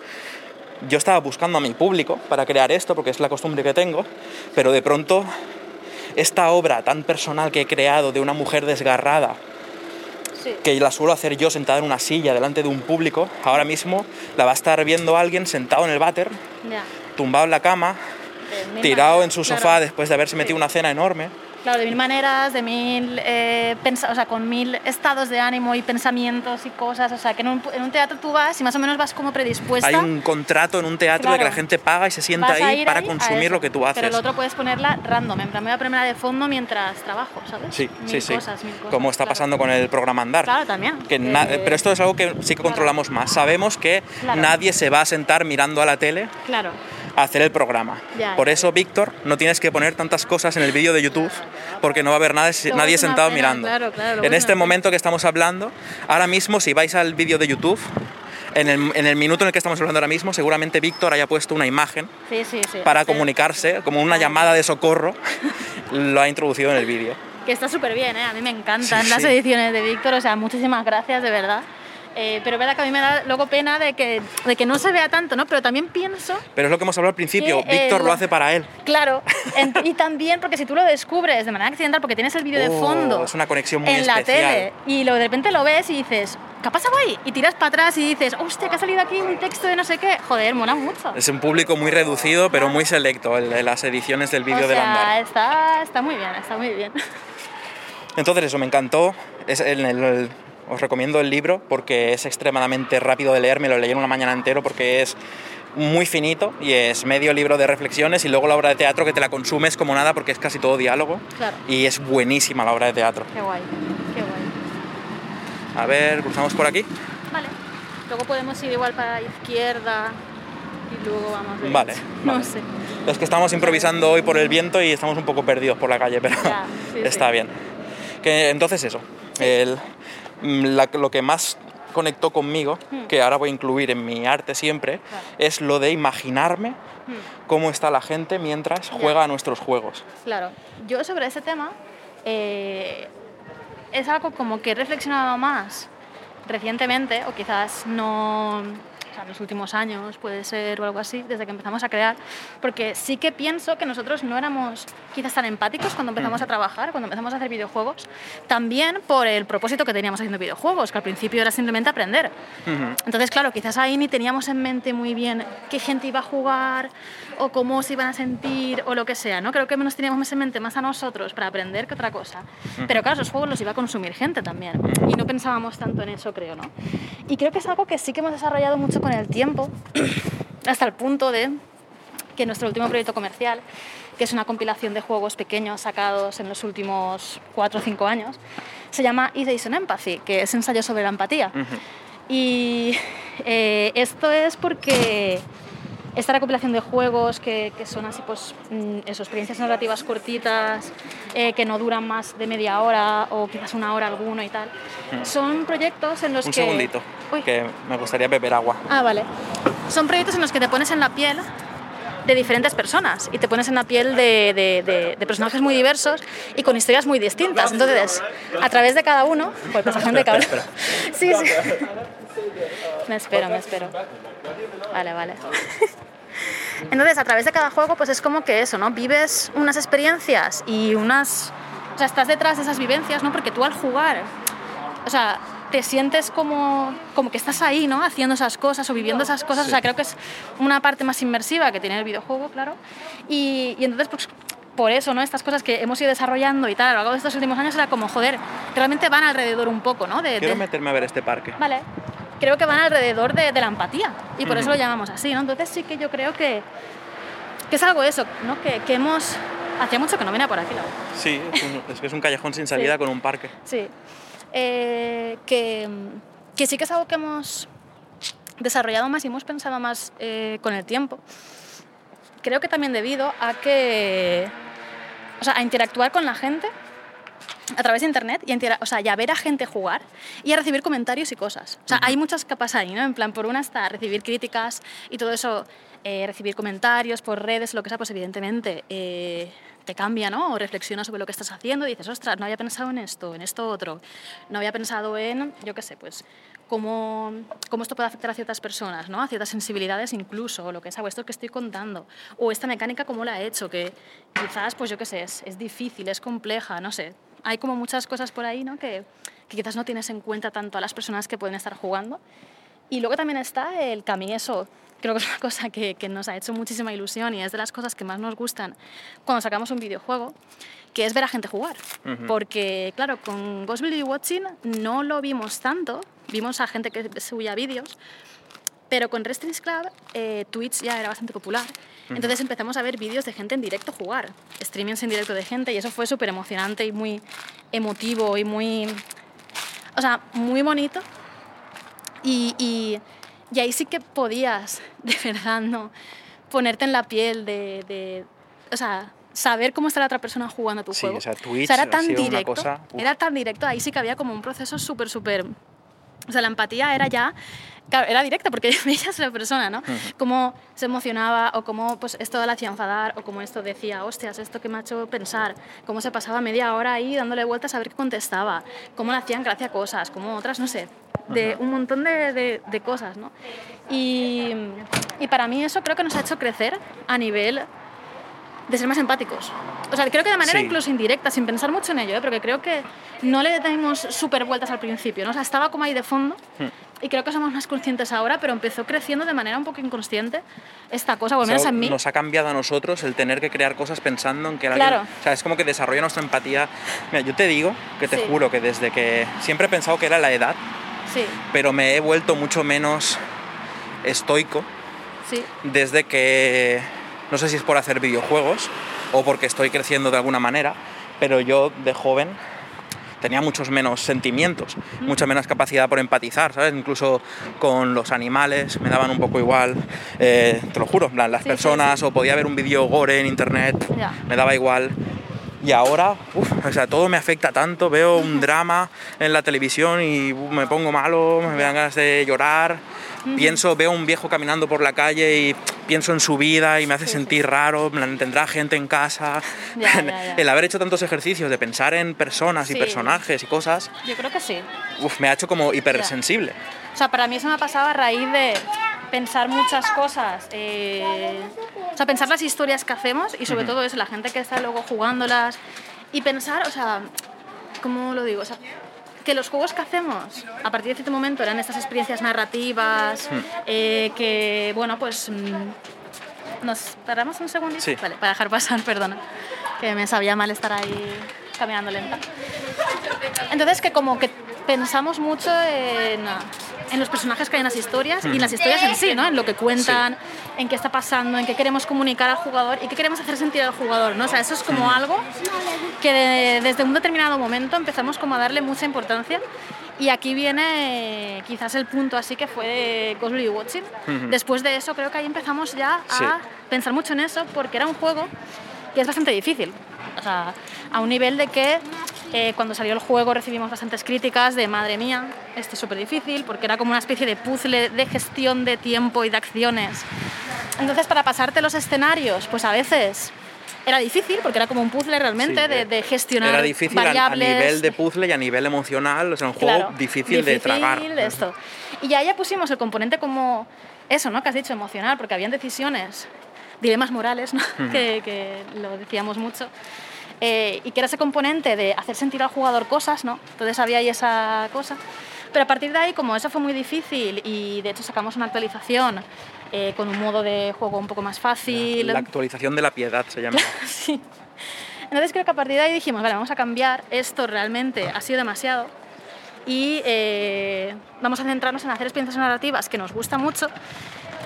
Yo estaba buscando a mi público para crear esto, porque es la costumbre que tengo, pero de pronto esta obra tan personal que he creado de una mujer desgarrada, que la suelo hacer yo sentada en una silla delante de un público, ahora mismo la va a estar viendo alguien sentado en el váter, tumbado en la cama, tirado en su sofá después de haberse metido una cena enorme. Claro, de mil maneras, de mil, eh, o sea, con mil estados de ánimo y pensamientos y cosas. O sea, que en un, en un, teatro tú vas y más o menos vas como predispuesta. Hay un contrato en un teatro de que la gente paga y se sienta ahí para consumir lo que tú haces. Pero el otro puedes ponerla random, en plan, me voy a poner de fondo mientras trabajo, ¿sabes? Sí, sí, sí. como está pasando con el programa Andar. Claro, también. Que pero esto es algo que sí que controlamos más. Sabemos que nadie se va a sentar mirando a la tele. Claro hacer el programa. Por eso, Víctor, no tienes que poner tantas cosas en el vídeo de YouTube porque no va a haber nadie sentado mirando. en este momento que estamos hablando, ahora mismo, si vais al vídeo de YouTube, en el, minuto en el que estamos hablando ahora mismo, seguramente Víctor haya puesto una imagen para comunicarse, como una llamada de socorro, <laughs> lo ha introducido en el vídeo. Que está súper bien, ¿eh? a mí me encantan las ediciones de Víctor, o sea, muchísimas gracias, de verdad. Eh, pero verdad que a mí me da luego pena de que, de que no se vea tanto, ¿no? Pero también pienso... Pero es lo que hemos hablado al principio, Víctor lo hace para él. Claro, <laughs> y también porque si tú lo descubres de manera accidental, porque tienes el vídeo de oh, fondo... Es una conexión muy En la tele, y lo, de repente lo ves y dices, ¿qué ha pasado ahí? Y tiras para atrás y dices, hostia, que ha salido aquí un texto de no sé qué. Joder, mola mucho. Es un público muy reducido, pero muy selecto, el de las ediciones del vídeo de la Está, está muy bien, está muy bien. Entonces eso me encantó. Es el, el, os recomiendo el libro porque es extremadamente rápido de leer, me lo leí en una mañana entero porque es muy finito y es medio libro de reflexiones y luego la obra de teatro que te la consumes como nada porque es casi todo diálogo y es buenísima la obra de teatro. Qué guay, qué guay. A ver, cruzamos por aquí. Vale, luego podemos ir igual para la izquierda y luego vamos a ver. Vale, <laughs> no sé. Es que estamos improvisando hoy por el viento y estamos un poco perdidos por la calle, pero <laughs> está bien. Que, entonces eso, el, Mm, lo que más conectó conmigo, hmm. que ahora voy a incluir en mi arte siempre, es lo de imaginarme hmm. cómo está la gente mientras juega a nuestros juegos. Claro, yo sobre ese tema eh, es algo como que he reflexionado más recientemente, o quizás no, o sea, los últimos años puede ser o algo así, desde que empezamos a crear, porque sí que pienso que nosotros no éramos quizás tan empáticos cuando empezamos a trabajar, cuando empezamos a hacer videojuegos, también por el propósito que teníamos haciendo videojuegos, que al principio era simplemente aprender. Entonces, claro, quizás ahí ni teníamos en mente muy bien qué gente iba a jugar o cómo se iban a sentir o lo que sea, ¿no? Creo que nos teníamos en mente más a nosotros para aprender que otra cosa. Pero claro, esos juegos los iba a consumir gente también y no pensábamos tanto en eso, creo, ¿no? Y creo que es algo que sí que hemos desarrollado mucho con el tiempo, <clears throat> hasta el punto de que nuestro último proyecto comercial, que es una compilación de juegos pequeños sacados en los últimos 4 o 5 años, se llama Is on Empathy, que es ensayo sobre la empatía. Y eh, esto es porque esta recopilación de juegos que, que son así, pues, mm, eso, experiencias narrativas cortitas, eh, que no duran más de media hora o quizás una hora alguno y tal, son proyectos en los Un que... segundito, que me gustaría beber agua. Ah, vale. Son proyectos en los que te pones en la piel de diferentes personas y te pones en la piel de, de, de, personajes muy diversos y con historias muy distintas. Entonces, a través de cada uno, pues pasa gente que <laughs> Sí, sí. Me espero, me espero. Vale, vale. <laughs> Entonces, a través de cada juego, pues es como que eso, ¿no? Vives unas experiencias y unas... O sea, estás detrás de esas vivencias, ¿no? Porque tú al jugar, o sea, te sientes como, como que estás ahí, ¿no? Haciendo esas cosas o viviendo esas cosas. O sea, creo que es una parte más inmersiva que tiene el videojuego, claro. Y, y entonces, pues, por eso, ¿no? Estas cosas que hemos ido desarrollando y tal, a lo largo de estos últimos años era como, joder, realmente van alrededor un poco, ¿no? De, Quiero de... meterme a ver este parque. Vale. Creo que van alrededor de, de la empatía y por eso lo llamamos así, ¿no? Entonces sí que yo creo que, que es algo eso, ¿no? Que, que hemos... Hacía mucho que no venía por aquí, la verdad. Sí, es, un, es que es un callejón sin salida Sí. con un parque. Sí. Eh, que, que sí que es algo que hemos desarrollado más y hemos pensado más eh, con el tiempo. Creo que también debido a que, o sea, a interactuar con la gente a través de internet y a, intera- o sea, y a ver a gente jugar y a recibir comentarios y cosas. O sea, hay muchas capas ahí, ¿no? En plan, por una está recibir críticas y todo eso, eh, recibir comentarios por redes, lo que sea, pues evidentemente eh, te cambia, ¿no? O reflexionas sobre lo que estás haciendo y dices, ostras, no había pensado en esto, en esto otro. No había pensado en, yo qué sé, pues cómo, cómo esto puede afectar a ciertas personas, ¿no? A ciertas sensibilidades incluso, o lo que es, o esto que estoy contando, o esta mecánica cómo la he hecho, que quizás, pues yo qué sé, es, es difícil, es compleja, no sé. Hay como muchas cosas por ahí, ¿no? Que, que quizás no tienes en cuenta tanto a las personas que pueden estar jugando. Y luego también está el que a mí eso creo que es una cosa que, que nos ha hecho muchísima ilusión y es de las cosas que más nos gustan cuando sacamos un videojuego, que es ver a gente jugar. Porque, claro, con Ghost Watching no lo vimos tanto, vimos a gente que subía vídeos, pero con Restrings Club eh, Twitch ya era bastante popular. Entonces empezamos a ver vídeos de gente en directo jugar, streamings en directo de gente y eso fue súper emocionante y muy emotivo y muy... O sea, muy bonito. Y, y, y ahí sí que podías, <laughs> de verdad, ¿no? Ponerte en la piel de... de o sea, saber cómo está la otra persona jugando a tu Sí, juego. o sea, Twitch era ha tan sido una directo. cosa, era tan directo, ahí sí que había como un proceso súper, súper... O sea, la empatía era ya... Claro, era directa porque <laughs> veías a la persona, ¿no? Cómo se emocionaba o cómo pues, esto la hacía enfadar o cómo esto decía, hostias, esto que me ha hecho pensar. Cómo se pasaba media hora ahí dándole vueltas a ver qué contestaba. Cómo le hacían gracia cosas, cómo otras, no sé. De un montón de, de- de cosas, ¿no? Y, y para mí eso creo que nos ha hecho crecer a nivel de ser más empáticos. O sea, creo que de manera Sí. incluso indirecta, sin pensar mucho en ello, ¿eh? porque creo que no le dimos súper vueltas al principio, ¿no? O sea, estaba como ahí de fondo y creo que somos más conscientes ahora, pero empezó creciendo de manera un poco inconsciente esta cosa, o al O sea, menos en mí. Nos ha cambiado a nosotros el tener que crear cosas pensando en que alguien... Claro. O sea, es como que desarrolla nuestra empatía. Mira, yo te digo, que te Sí. juro que desde que siempre he pensado que era la edad, Sí, pero me he vuelto mucho menos estoico sí, desde que, no sé si es por hacer videojuegos o porque estoy creciendo de alguna manera, pero yo de joven tenía muchos menos sentimientos, mucha menos capacidad por empatizar, ¿sabes? Incluso con los animales me daban un poco igual, eh, te lo juro, plan, las Sí, sí, personas o podía ver un vídeo gore en internet, me daba igual. Y ahora, uf, o sea, todo me afecta tanto, veo un drama en la televisión y uf, me pongo malo, me dan ganas de llorar, pienso, veo un viejo caminando por la calle y pienso en su vida y me hace sentir raro, en plan, tendrá gente en casa. <laughs> Ya, ya, ya. El haber hecho tantos ejercicios de pensar en personas y Sí. personajes y cosas, yo creo que sí. uf, me ha hecho como hipersensible. O sea, para mí eso me ha pasado a raíz de, pensar muchas cosas, eh, o sea, pensar las historias que hacemos y sobre todo eso, la gente que está luego jugándolas y pensar, o sea, ¿cómo lo digo? O sea, que los juegos que hacemos a partir de cierto momento eran estas experiencias narrativas, eh, que, bueno, pues... mm, ¿Nos paramos un segundito? Sí. Vale, para dejar pasar, <laughs> perdona, que me sabía mal estar ahí caminando lenta. Entonces, que como que pensamos mucho en, en los personajes que hay en las historias y en las historias en sí, ¿no? En lo que cuentan, en qué está pasando, en qué queremos comunicar al jugador y qué queremos hacer sentir al jugador, ¿no? O sea, eso es como algo que de- desde un determinado momento empezamos como a darle mucha importancia y aquí viene eh, quizás el punto así que fue de Ghostly Watching. Después de eso creo que ahí empezamos ya a Sí. pensar mucho en eso porque era un juego que es bastante difícil. O sea, a un nivel de que eh, cuando salió el juego recibimos bastantes críticas de madre mía, esto es súper difícil, porque era como una especie de puzzle de gestión de tiempo y de acciones. Entonces, para pasarte los escenarios, pues a veces era difícil, porque era como un puzzle realmente Sí, de, de gestionar Era difícil a- a, variables. nivel de puzzle y a nivel emocional, o sea, un juego Claro, difícil, de tragar. esto. Y ya ya pusimos el componente como eso, ¿no? Que has dicho, emocional, porque habían decisiones, dilemas morales, ¿no? que, que lo decíamos mucho. Eh, y que era ese componente de hacer sentir al jugador cosas, ¿no? Entonces había ahí esa cosa. Pero a partir de ahí, como eso fue muy difícil y de hecho sacamos una actualización eh, con un modo de juego un poco más fácil. La actualización de la piedad se llama. <laughs> Sí. Entonces creo que a partir de ahí dijimos, vale, vamos a cambiar, esto realmente ha sido demasiado y eh, vamos a centrarnos en hacer experiencias narrativas que nos gusta mucho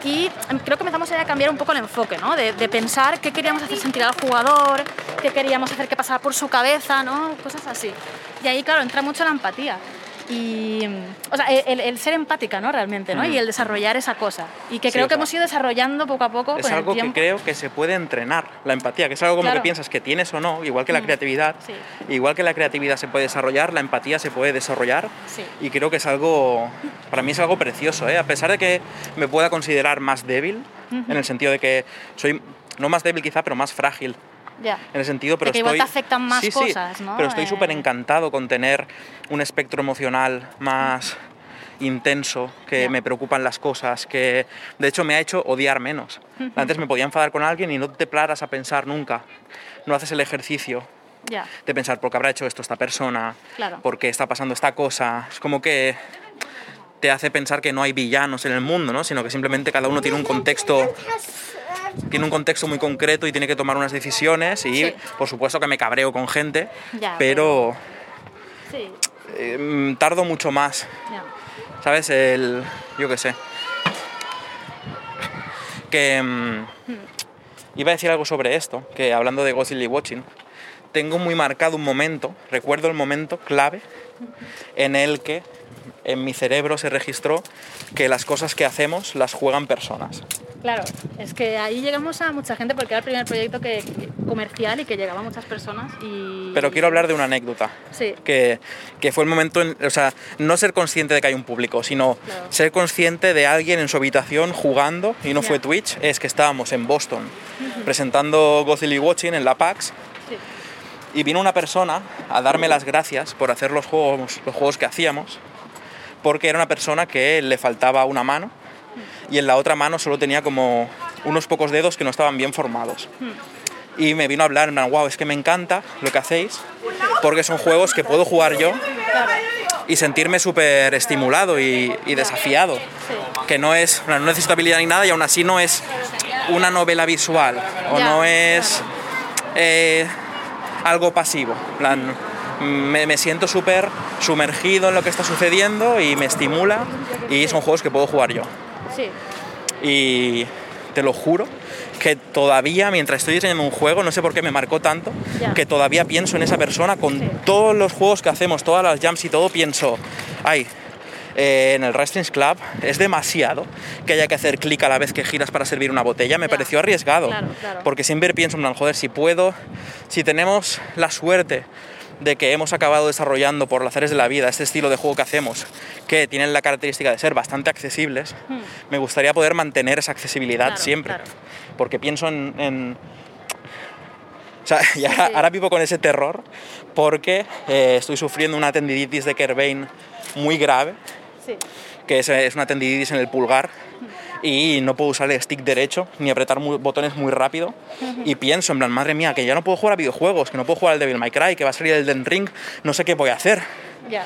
y creo que empezamos a cambiar un poco el enfoque, ¿no? De, de pensar qué queríamos hacer sentir al jugador, qué queríamos hacer que pasara por su cabeza, ¿no? Cosas así. Y ahí, claro, entra mucho la empatía. Y, mm, o sea, el, el ser empática, ¿no? Realmente, ¿no? Y el desarrollar esa cosa. Y que creo que sea, hemos ido desarrollando poco a poco Es con algo el que creo que se puede entrenar, la empatía, que es algo como Claro. que piensas que tienes o no, igual que la Mm, creatividad. sí. Igual que la creatividad se puede desarrollar, la empatía se puede desarrollar. Sí. Y creo que es algo, para mí es algo precioso, ¿eh? a pesar de que me pueda considerar más débil, en el sentido de que soy, no más débil quizá, pero más frágil Ya. en el sentido, pero que igual estoy... te afectan más sí, sí, cosas, ¿no? Pero estoy Eh, súper encantado con tener un espectro emocional más intenso, que Ya. me preocupan las cosas, que de hecho me ha hecho odiar menos. Antes me podía enfadar con alguien y no te paras a pensar nunca. No haces el ejercicio Ya. de pensar por qué habrá hecho esto esta persona, Claro. por qué está pasando esta cosa. Es como que te hace pensar que no hay villanos en el mundo, ¿no? sino que simplemente cada uno tiene un contexto tiene un contexto muy concreto y tiene que tomar unas decisiones y Sí. por supuesto que me cabreo con gente, Ya, pero Sí. eh, mm, tardo mucho más, Ya. ¿sabes? El, yo qué sé. Que mm, iba a decir algo sobre esto, que hablando de Ghostly Watching, tengo muy marcado un momento, recuerdo el momento clave en el que en mi cerebro se registró que las cosas que hacemos las juegan personas. Claro, es que ahí llegamos a mucha gente porque era el primer proyecto que, comercial y que llegaba a muchas personas y... Pero quiero hablar de una anécdota. Sí. Que, que fue el momento, en, o sea, no ser consciente de que hay un público, sino Claro. ser consciente de alguien en su habitación jugando, y no fue. Twitch, es que estábamos en Boston presentando Ghostly Watching en la PAX Sí. y vino una persona a darme las gracias por hacer los juegos, los juegos que hacíamos, porque era una persona que le faltaba una mano y en la otra mano solo tenía como unos pocos dedos que no estaban bien formados. Y me vino a hablar, plan, wow, es que me encanta lo que hacéis, porque son juegos que puedo jugar yo y sentirme súper estimulado y, y desafiado. Que no es, no necesito habilidad ni nada y aún así no es una novela visual o no es eh, algo pasivo. Plan, me, me siento súper sumergido en lo que está sucediendo y me estimula y son juegos que puedo jugar yo. Sí. Y te lo juro que todavía, mientras estoy diseñando un juego, no sé por qué me marcó tanto, Ya. que todavía pienso en esa persona con Sí. todos los juegos que hacemos, todas las jams y todo, pienso, ay, eh, en el Wrestling's Club es demasiado que haya que hacer clic a la vez que giras para servir una botella. Me Ya. pareció arriesgado, Claro, claro. porque siempre pienso, en plan, joder, si puedo, si tenemos la suerte de que hemos acabado desarrollando por las áreas de la vida este estilo de juego que hacemos, que tienen la característica de ser bastante accesibles, me gustaría poder mantener esa accesibilidad Hmm. Claro, siempre. claro. Porque pienso en... en- o sea, <laughs> y ahora, sí. ahora vivo con ese terror porque eh, estoy sufriendo una tendinitis de Kerbein muy grave, Sí. que es, es una tendinitis en el pulgar y no puedo usar el stick derecho ni apretar mu- botones muy rápido y pienso en plan, madre mía, que ya no puedo jugar a videojuegos, que no puedo jugar al Devil May Cry, que va a salir el Den Ring, no sé qué voy a hacer. Ya.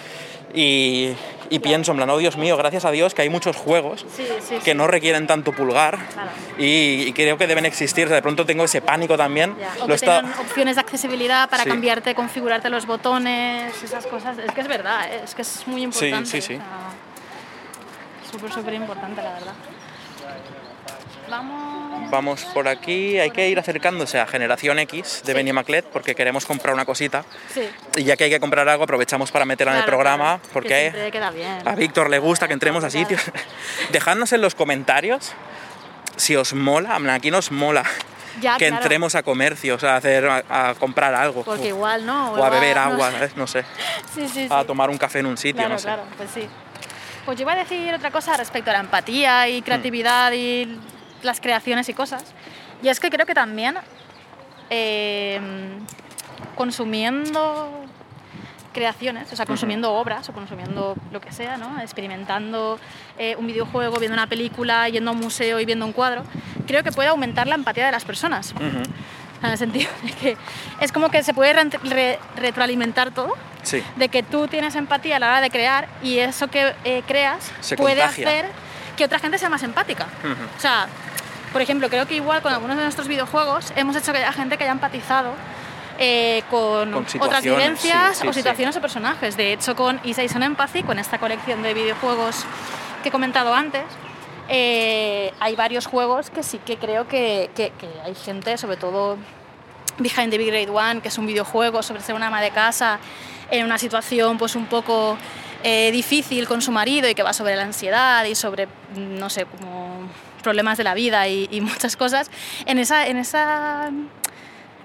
Y, y pienso en plan, oh Dios mío, gracias a Dios que hay muchos juegos Sí, sí, que sí. no requieren tanto pulgar Claro. y, y creo que deben existir. De pronto tengo ese pánico también. Ya, O Lo que tengan opciones de accesibilidad para Sí. cambiarte, configurarte los botones, esas cosas. Es que es verdad, ¿eh? es que es muy importante. sí, sí. o sea, Súper, súper importante, la verdad. Vamos. Vamos por aquí, hay que ir acercándose a Generación X de Benny Maclet porque queremos comprar una cosita Sí. y ya que hay que comprar algo aprovechamos para meterla en el programa claro, porque siempre queda bien. a Víctor le gusta que entremos a sitios. <laughs> Dejadnos en los comentarios si os mola, aquí nos mola Ya, que claro. entremos a comercios, a, hacer, a, a comprar algo Porque o, igual, ¿no? o a beber no agua, no sé, Sí, <laughs> sí, sí. a tomar un café en un sitio, Claro, no sé. claro, pues sí. Pues yo iba a decir otra cosa respecto a la empatía y creatividad y las creaciones y cosas. Y es que creo que también eh, consumiendo creaciones, o sea, consumiendo obras o consumiendo lo que sea, ¿no? experimentando eh, un videojuego, viendo una película, yendo a un museo y viendo un cuadro, creo que puede aumentar la empatía de las personas. En el sentido <laughs> de que es como que se puede re- re- retroalimentar todo Sí, de que tú tienes empatía a la hora de crear y eso que eh, creas Se puede contagia. hacer que otra gente sea más empática. O sea, por ejemplo, creo que igual con algunos de nuestros videojuegos hemos hecho que haya gente que haya empatizado eh, con, Con otras vivencias sí, sí, o situaciones o personajes. De hecho, con Isaison Empathy, con esta colección de videojuegos que he comentado antes, eh, hay varios juegos que sí que creo que, que- que hay gente, sobre todo Behind the Big Grade One, que es un videojuego sobre ser una ama de casa en una situación pues un poco eh, difícil con su marido y que va sobre la ansiedad y sobre, mm, no sé, como problemas de la vida y, y muchas cosas. En, esa, en, esa,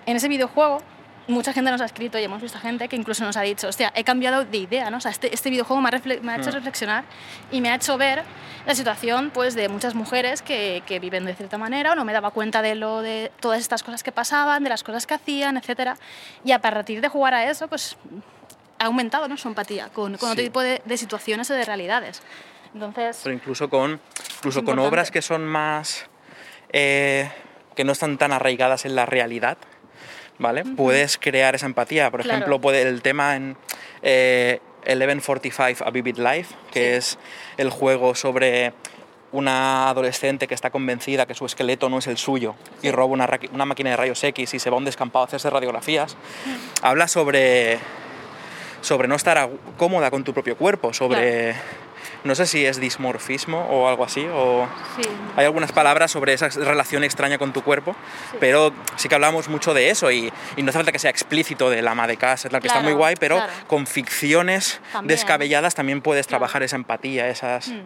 en ese videojuego mucha gente nos ha escrito y hemos visto gente que incluso nos ha dicho, hostia, he cambiado de idea, ¿no? O sea, este, este videojuego me ha, refle- me ha hecho Mm. reflexionar y me ha hecho ver la situación pues, de muchas mujeres que, que viven de cierta manera o no me daba cuenta de, lo, de todas estas cosas que pasaban, de las cosas que hacían, etc. Y a partir de jugar a eso, pues ha aumentado ¿no? su empatía con, con otro tipo de, de situaciones o de realidades. Entonces, pero incluso con, incluso con obras que son más... eh, que no están tan arraigadas en la realidad, ¿vale? Puedes crear esa empatía. Por Claro. ejemplo, puede, el tema en eh, 1145 A Vivid Life, que Sí. es el juego sobre una adolescente que está convencida que su esqueleto no es el suyo y roba una, máquina de rayos X y se va a un descampado a hacerse radiografías, habla sobre, sobre no estar cómoda con tu propio cuerpo, sobre... No sé si es dismorfismo o algo así, o... sí, Hay algunas palabras sobre esa relación extraña con tu cuerpo, Sí. pero sí que hablamos mucho de eso y, y no hace falta que sea explícito del ama de casa, tal, que está muy guay, pero claro. con ficciones También. descabelladas también puedes Claro. trabajar esa empatía, esas, Mm.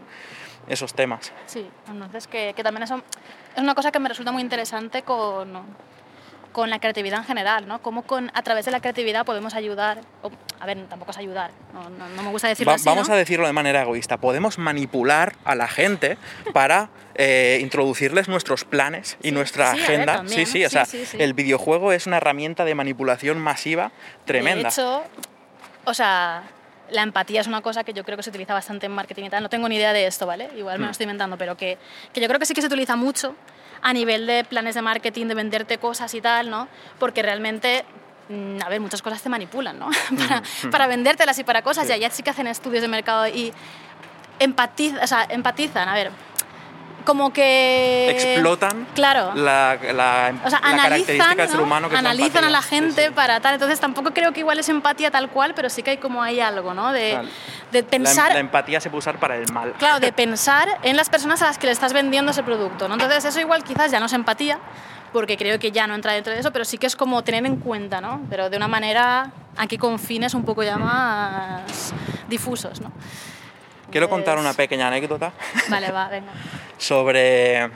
esos temas. Sí, entonces que, que también eso es una cosa que me resulta muy interesante con, con la creatividad en general, ¿no? Cómo con, a través de la creatividad podemos ayudar, o, a ver, tampoco es ayudar, no, no- no me gusta decirlo Va- así, vamos ¿no? a decirlo de manera egoísta, podemos manipular a la gente para eh, introducirles nuestros planes y nuestra sí, a ver, agenda. también. sí, sí, o Sí, sea, sí, sí. el videojuego es una herramienta de manipulación masiva tremenda. De hecho, o sea, la empatía es una cosa que yo creo que se utiliza bastante en marketing y tal. No tengo ni idea de esto, ¿vale? Igual me lo estoy inventando, pero que, que yo creo que sí que se utiliza mucho a nivel de planes de marketing, de venderte cosas y tal, ¿no? Porque realmente, mm, a ver, muchas cosas te manipulan, ¿no? <laughs> para, para vendértelas y para cosas. Sí. Y allá sí que hacen estudios de mercado y empatizan, o sea, empatizan, a ver, como que... Explotan Claro. la, la, O sea, la característica analizan, del ser ¿no? humano que analizan a la. Sí, gente sí. para tal. Entonces tampoco creo que igual es empatía tal cual, pero sí que hay como hay algo, ¿no? De, Claro. de La, em- pensar, la empatía se puede usar para el mal. claro, de <laughs> pensar en las personas a las que le estás vendiendo ese producto, ¿no? Entonces eso igual quizás ya no es empatía, porque creo que ya no entra dentro de eso, pero sí que es como tener en cuenta, ¿no? Pero de una manera aquí con fines un poco ya más difusos, ¿no? Quiero contar Entonces- una pequeña anécdota Vale, va, <laughs> venga. Sobre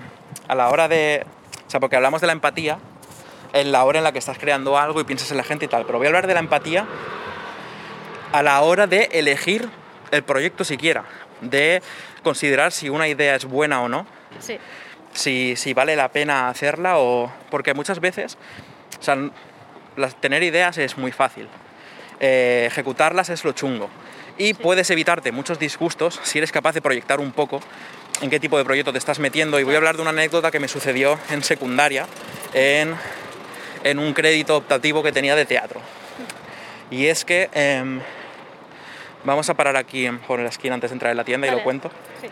a la hora de... O sea, porque hablamos de la empatía en la hora en la que estás creando algo y piensas en la gente y tal, pero voy a hablar de la empatía a la hora de elegir el proyecto siquiera, de considerar si una idea es buena o no, Sí, si, si vale la pena hacerla o... Porque muchas veces, o sea, las- tener ideas es muy fácil, eh, ejecutarlas es lo chungo. Y puedes evitarte muchos disgustos si eres capaz de proyectar un poco en qué tipo de proyecto te estás metiendo. Y voy a hablar de una anécdota que me sucedió en secundaria, en, en un crédito optativo que tenía de teatro. Y es que em, vamos a parar aquí por la esquina antes de entrar en la tienda y lo cuento. Sí.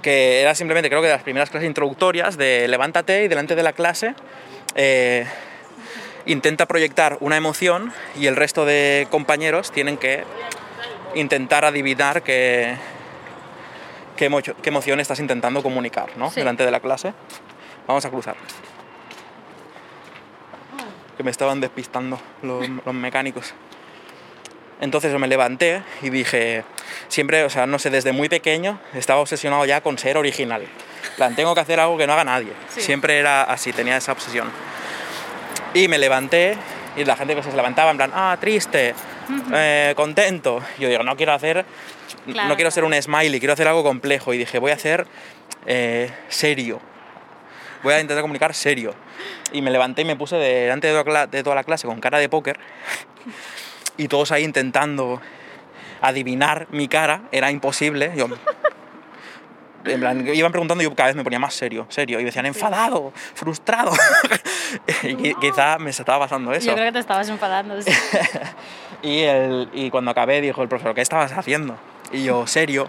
Que era simplemente, creo que de las primeras clases introductorias, de levántate y delante de la clase eh, intenta proyectar una emoción y el resto de compañeros tienen que intentar adivinar qué, qué, emo- qué emoción estás intentando comunicar, ¿no? Sí. Delante de la clase. Vamos a cruzar. Que me estaban despistando los, los mecánicos. Entonces me levanté y dije, siempre, o sea, no sé, desde muy pequeño estaba obsesionado ya con ser original. Plan, tengo que hacer algo que no haga nadie. Sí. Siempre era así, tenía esa obsesión. Y me levanté y la gente que se levantaba en plan, ah, triste, eh, contento. Yo digo, no quiero hacer, Claro, no quiero ser un smiley, quiero hacer algo complejo. Y dije, voy a hacer eh, serio. Voy a intentar comunicar serio. Y me levanté y me puse delante de toda, la cla- de toda la clase con cara de póker. Y todos ahí intentando adivinar mi cara. Era imposible. Yo, en plan, iban preguntando y yo cada vez me ponía más serio, serio. Y decían, enfadado, frustrado. <laughs> y qui- quizá me estaba pasando eso. Yo creo que te estabas enfadando. sí. <laughs> Y, el- y cuando acabé dijo el profesor, ¿qué estabas haciendo? Y yo, serio.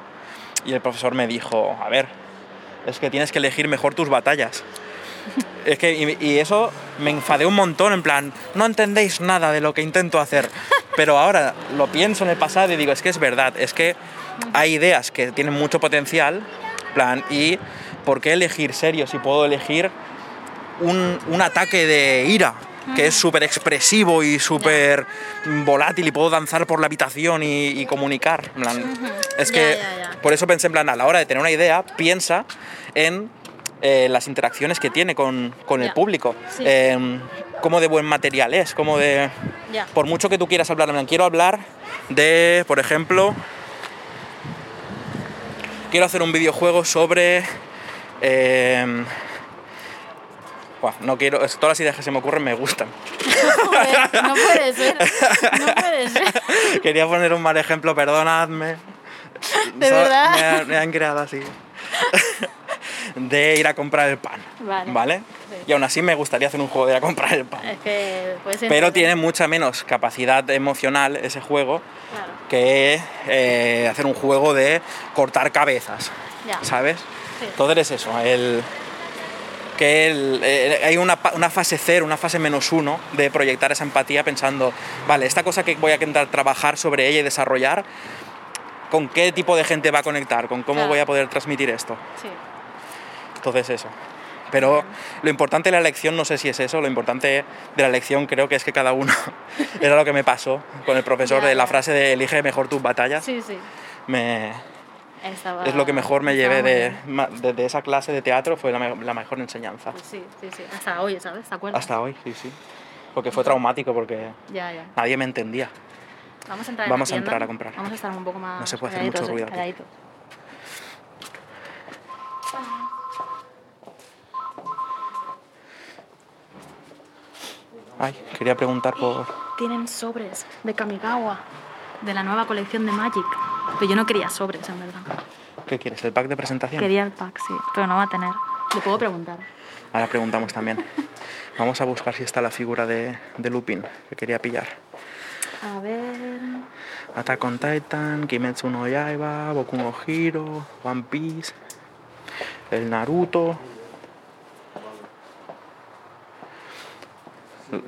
Y el profesor me dijo, a ver, es que tienes que elegir mejor tus batallas. <laughs> Es que, y, y eso me enfadé un montón, en plan, no entendéis nada de lo que intento hacer. Pero ahora lo pienso en el pasado y digo, es que es verdad, es que hay ideas que tienen mucho potencial, en plan, y ¿por qué elegir serio si puedo elegir un, un ataque de ira? que es súper expresivo y súper volátil y puedo danzar por la habitación y, y comunicar. en plan, Es que por eso pensé en plan, a la hora de tener una idea, piensa en eh, las interacciones que tiene con, con el público, Sí. en cómo de buen material es, cómo de... Por mucho que tú quieras hablar, en plan, quiero hablar de, por ejemplo, quiero hacer un videojuego sobre... em, buah, no quiero, todas las ideas que se me ocurren me gustan. Joder, <laughs> no puede ser. No puede ser. <laughs> Quería poner un mal ejemplo, perdonadme. ¿De So- verdad? Me han creado así. <laughs> de ir a comprar el pan. Vale. Sí. Y aún así me gustaría hacer un juego de ir a comprar el pan. Es que puede ser. Pero tiene mucha menos capacidad emocional ese juego Claro. que eh, hacer un juego de cortar cabezas. Ya. ¿Sabes? Sí. Entonces es eso, el, que el- eh, hay una, fase cero, una fase menos uno de proyectar esa empatía pensando, vale, esta cosa que voy a intentar trabajar sobre ella y desarrollar, ¿con qué tipo de gente va a conectar? ¿Con cómo Claro. voy a poder transmitir esto? Sí. Entonces eso. Pero lo importante de la elección no sé si es eso, lo importante de la elección creo que es que cada uno, <laughs> era lo que me pasó con el profesor de la frase de elige mejor tus batallas, Sí, sí. me, Estaba- es lo que mejor me llevé de, de, de esa clase de teatro, fue la, la mejor enseñanza. Pues sí, sí, sí. Hasta hoy, ¿sabes? ¿Te acuerdas? Hasta hoy, sí, sí. Porque fue traumático porque Ya, ya. nadie me entendía. Vamos a entrar en Vamos a entrar a comprar. Vamos a estar un poco más. No se puede hacer mucho ruido aquí. calladitos. Ay, quería preguntar por... Tienen sobres de Kamigawa, de la nueva colección de Magic. Pero yo no quería sobres, en verdad. ¿Qué quieres? ¿El pack de presentación? Quería el pack, sí, pero no va a tener. Le puedo preguntar. Ahora preguntamos también. Vamos a buscar si está la figura de, de Lupin que quería pillar. A ver. Attack on Titan, Kimetsu no Yaiba, Boku no Hero, One Piece, el Naruto.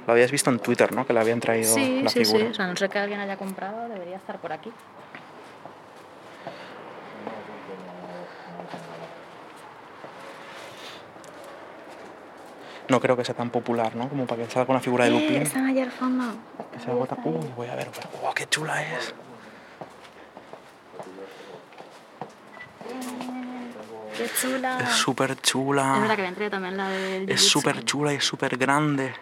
Lo habías visto en Twitter, ¿no? Que le habían traído Sí, la sí, sí. figura. O sea, no sé que alguien haya comprado, debería estar por aquí. No creo que sea tan popular, ¿no? Como para que salga una figura de Lupin. Están allá al fondo. Que se agota. Uy, voy a ver. ¡Oh, qué chula es! Qué chula. Es súper Es verdad chula. que me entré también la del Es súper chula y es súper grande.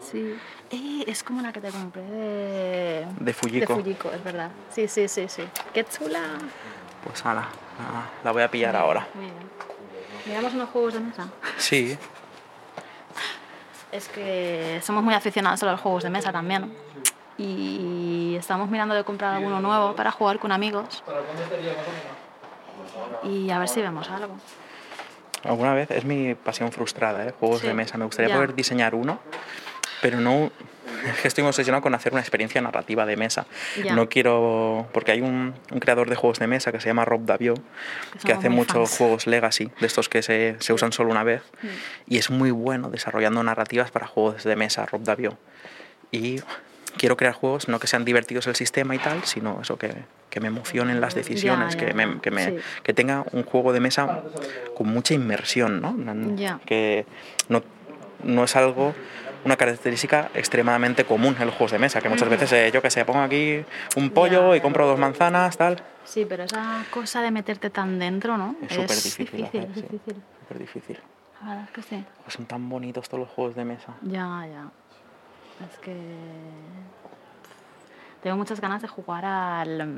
Sí. Eh, es como la que te compré de... De Fujiko. De Fujiko, es verdad. Sí, sí, sí, sí. Qué chula. Pues ala, ah, la voy a pillar ahora. Bien. Miramos unos juegos de mesa. Sí, Es que somos muy aficionados a los juegos de mesa también. Y estamos mirando de comprar alguno nuevo para jugar con amigos. y a ver si vemos algo. Alguna vez es mi pasión frustrada, ¿eh? juegos Sí, de mesa. Me gustaría ya. poder diseñar uno, pero no. Es que estoy obsesionado con hacer una experiencia narrativa de mesa. No quiero. Porque hay un, un creador de juegos de mesa que se llama Rob Davio, que somos hace muchos fans. juegos legacy, de estos que se, se usan solo una vez. Mm. Y es muy bueno desarrollando narrativas para juegos de mesa, Rob Davio. Y quiero crear juegos no que sean divertidos el sistema y tal, sino eso que, que me emocionen las decisiones, que, me, que, me- Sí. que tenga un juego de mesa con mucha inmersión, ¿no? Que no, no es algo, una característica extremadamente común en los juegos de mesa, que muchas veces, eh, yo que sé, pongo aquí un pollo Ya, y compro dos manzanas, tal. Sí, pero esa cosa de meterte tan dentro, ¿no? Es súper difícil. difícil, hacer, es sí, difícil. súper difícil. La verdad es que sí. Pues son tan bonitos todos los juegos de mesa. Ya, ya. Es que tengo muchas ganas de jugar al,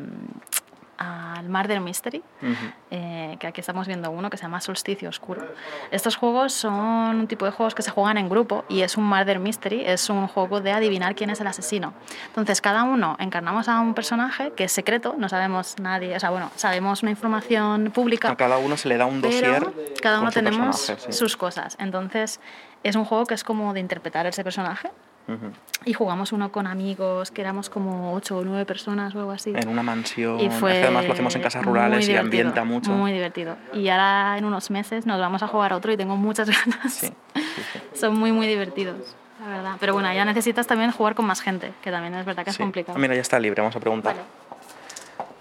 al Murder Mystery, Ujú. eh, que aquí estamos viendo uno que se llama Solsticio Oscuro. Estos juegos son un tipo de juegos que se juegan en grupo y es un Murder Mystery, es un juego de adivinar quién es el asesino. Entonces cada uno encarnamos a un personaje que es secreto, no sabemos nadie, o sea, bueno, sabemos una información pública. A cada uno se le da un dossier. Cada uno tenemos sí. sus cosas. Entonces, es un juego que es como de interpretar ese personaje. Ujú. Y jugamos uno con amigos, que éramos como ocho o nueve personas o algo así. En una mansión. Y Es que fue además lo hacemos en casas rurales y ambienta mucho. Muy divertido. Y ahora en unos meses nos vamos a jugar otro y tengo muchas <laughs> ganas. Sí, sí, sí. Son muy, muy divertidos, la verdad. Pero bueno, ya necesitas también jugar con más gente, que también es verdad que es Sí. complicado. Mira, ya está libre, vamos a preguntar. Vale.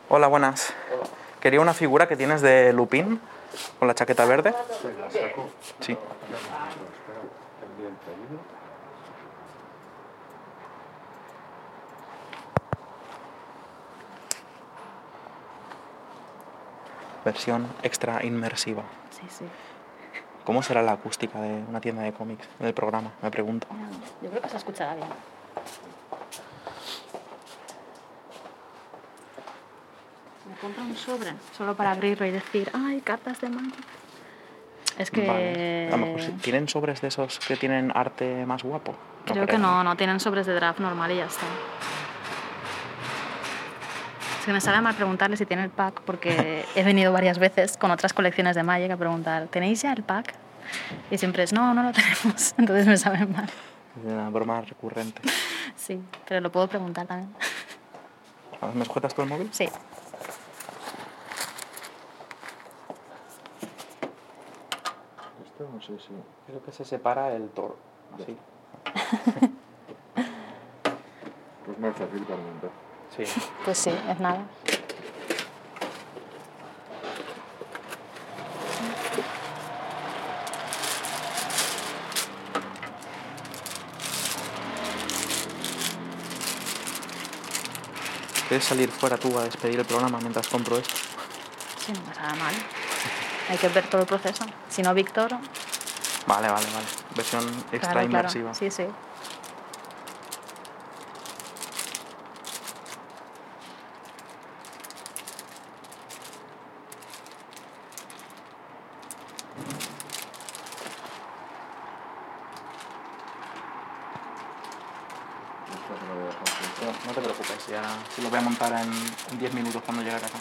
Hola, buenas. Quería una figura que tienes de Lupin con la chaqueta verde. Sí. Versión extra inmersiva. Sí, sí. ¿Cómo será la acústica de una tienda de cómics en el programa? Me pregunto. Yo creo que se escuchará bien. Me compra un sobre solo para abrirlo y decir, ay, cartas de mano. Es que Vale. A lo mejor. ¿Tienen sobres de esos que tienen arte más guapo? creo que no, no tienen sobres de draft normal y ya está. Es que me sabe mal preguntarle si tiene el pack porque <laughs> he venido varias veces con otras colecciones de Magic a preguntar, ¿tenéis ya el pack? Y siempre es, no, no lo <laughs> tenemos. Entonces me sabe mal. Es una broma recurrente. <laughs> Sí, pero lo puedo preguntar también. ¿Me sujetas tú el móvil? Sí. Esto no sé si. Creo que se separa el toro. Así. Pues más fácil para montar. Sí. Pues sí, es nada. ¿Quieres salir fuera tú a despedir el programa mientras compro esto? Sí, no pasa nada mal. Hay que ver todo el proceso. Si no, Víctor. Vale, vale, vale. Versión extra Claro, claro. inmersiva. Sí, sí. Esto se lo voy a dejar filtrar. No, no te preocupes, ya sí lo voy a montar en 10 minutos cuando llegue a casa.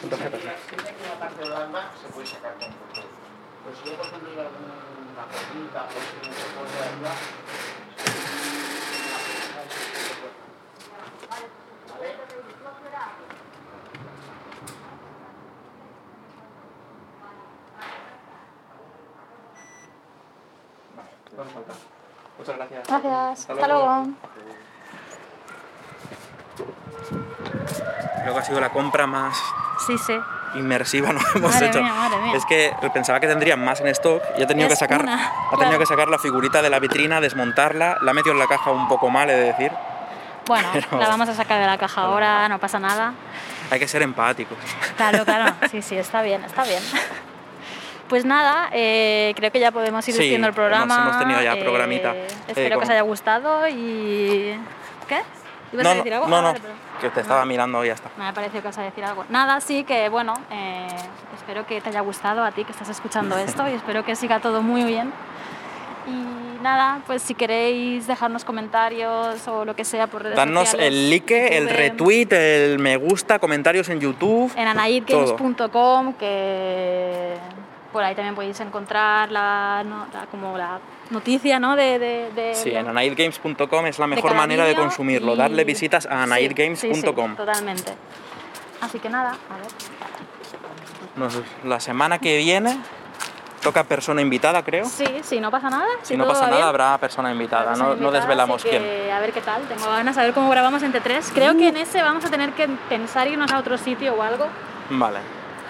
Con tarjeta, sí. Vale, no hace falta. Muchas gracias. Gracias. Hasta Hasta luego. luego. Creo que ha sido la compra más Sí, sí. inmersiva no <laughs> hemos Madre hecho. mía, madre mía. Es que pensaba que tendrían más en stock y ha tenido Es que sacar una, ha tenido claro. que sacar la figurita de la vitrina, desmontarla, la ha metido en la caja un poco mal, he de decir. Bueno, <laughs> Pero- la vamos a sacar de la caja ahora, no pasa nada. hay que ser empáticos. Claro, claro, <laughs> sí, sí, está bien, está bien. Pues nada, eh, creo que ya podemos ir Sí, el programa. hemos- hemos tenido ya eh, programita. espero Eh, que os haya gustado y... ¿Qué? ¿Ibas No, a no, decir algo? no, Ah, no, vale, que te estaba mirando y ya está. Me ha parecido que vas a decir algo. Nada, sí que bueno, eh, espero que te haya gustado a ti que estás escuchando esto y espero que siga todo muy bien. Y nada, pues si queréis dejarnos comentarios o lo que sea por redes Danos sociales, el like, el retweet, el me gusta, comentarios en YouTube. En anaidgames.com, que por ahí también podéis encontrar la, no- la- como la noticia ¿no? de, de, de- Sí, en anaidgames.com es la mejor manera de consumirlo. y- Darle visitas a anaidgames.com. sí, sí, totalmente. Así que nada, a ver. Nos- la semana que viene toca persona invitada, creo. Sí, sí, no pasa nada. Si no pasa nada, bien. habrá persona invitada. Persona No, no desvelamos quién. A ver qué tal, tengo ganas de ver cómo grabamos entre tres. Creo que en ese vamos a tener que pensar irnos a otro sitio o algo. Vale.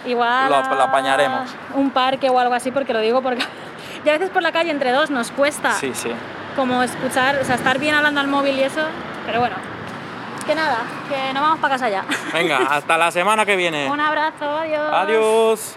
Igual. Lo- lo apañaremos. Un parque o algo así, porque lo digo porque. Y a veces por la calle entre dos nos cuesta Sí, sí. como escuchar, o sea, estar bien hablando al móvil y eso, pero bueno. Que nada, que nos vamos para casa ya. Venga, hasta la semana que viene. <laughs> Un abrazo, adiós. Adiós.